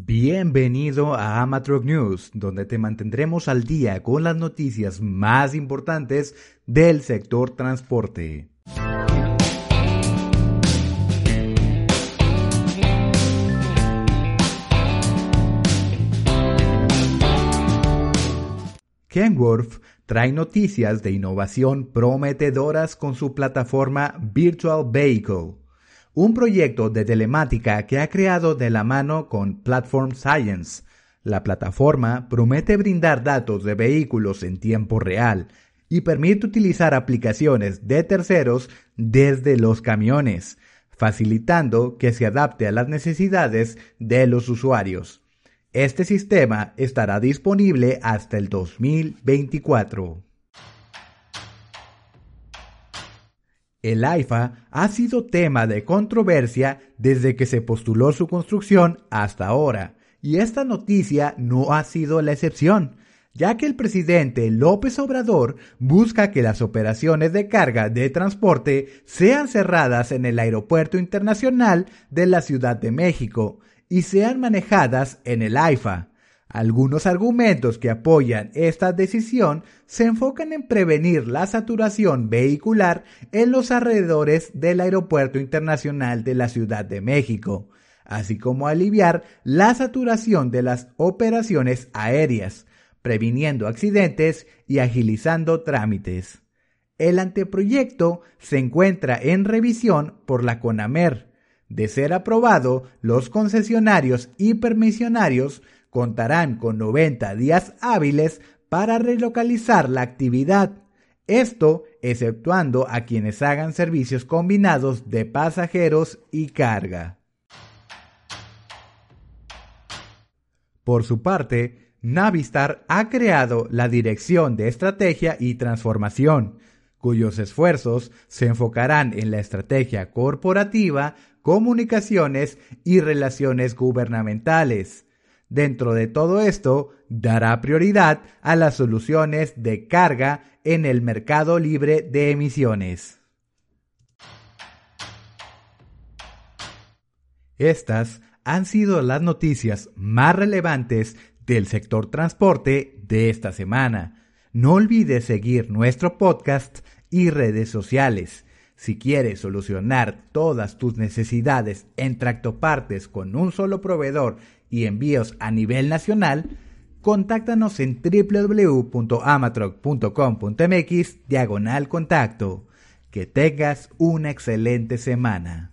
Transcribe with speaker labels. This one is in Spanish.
Speaker 1: Bienvenido a Amatron News, donde te mantendremos al día con las noticias más importantes del sector transporte. Kenworth trae noticias de innovación prometedoras con su plataforma Virtual Vehicle un proyecto de telemática que ha creado de la mano con Platform Science. La plataforma promete brindar datos de vehículos en tiempo real y permite utilizar aplicaciones de terceros desde los camiones, facilitando que se adapte a las necesidades de los usuarios. Este sistema estará disponible hasta el 2024. El AIFA ha sido tema de controversia desde que se postuló su construcción hasta ahora, y esta noticia no ha sido la excepción, ya que el presidente López Obrador busca que las operaciones de carga de transporte sean cerradas en el Aeropuerto Internacional de la Ciudad de México y sean manejadas en el AIFA, algunos argumentos que apoyan esta decisión se enfocan en prevenir la saturación vehicular en los alrededores del Aeropuerto Internacional de la Ciudad de México, así como aliviar la saturación de las operaciones aéreas, previniendo accidentes y agilizando trámites. El anteproyecto se encuentra en revisión por la CONAMER. De ser aprobado, los concesionarios y permisionarios contarán con 90 días hábiles para relocalizar la actividad. Esto exceptuando a quienes hagan servicios combinados de pasajeros y carga. Por su parte, Navistar ha creado la Dirección de Estrategia y Transformación, cuyos esfuerzos se enfocarán en la estrategia corporativa, comunicaciones y relaciones gubernamentales. Dentro de todo esto, dará prioridad a las soluciones de carga en el mercado libre de emisiones. Estas han sido las noticias más relevantes del sector transporte de esta semana. No olvides seguir nuestro podcast y redes sociales. Si quieres solucionar todas tus necesidades en tractopartes con un solo proveedor y envíos a nivel nacional, contáctanos en www.amatroc.com.mx diagonal contacto. Que tengas una excelente semana.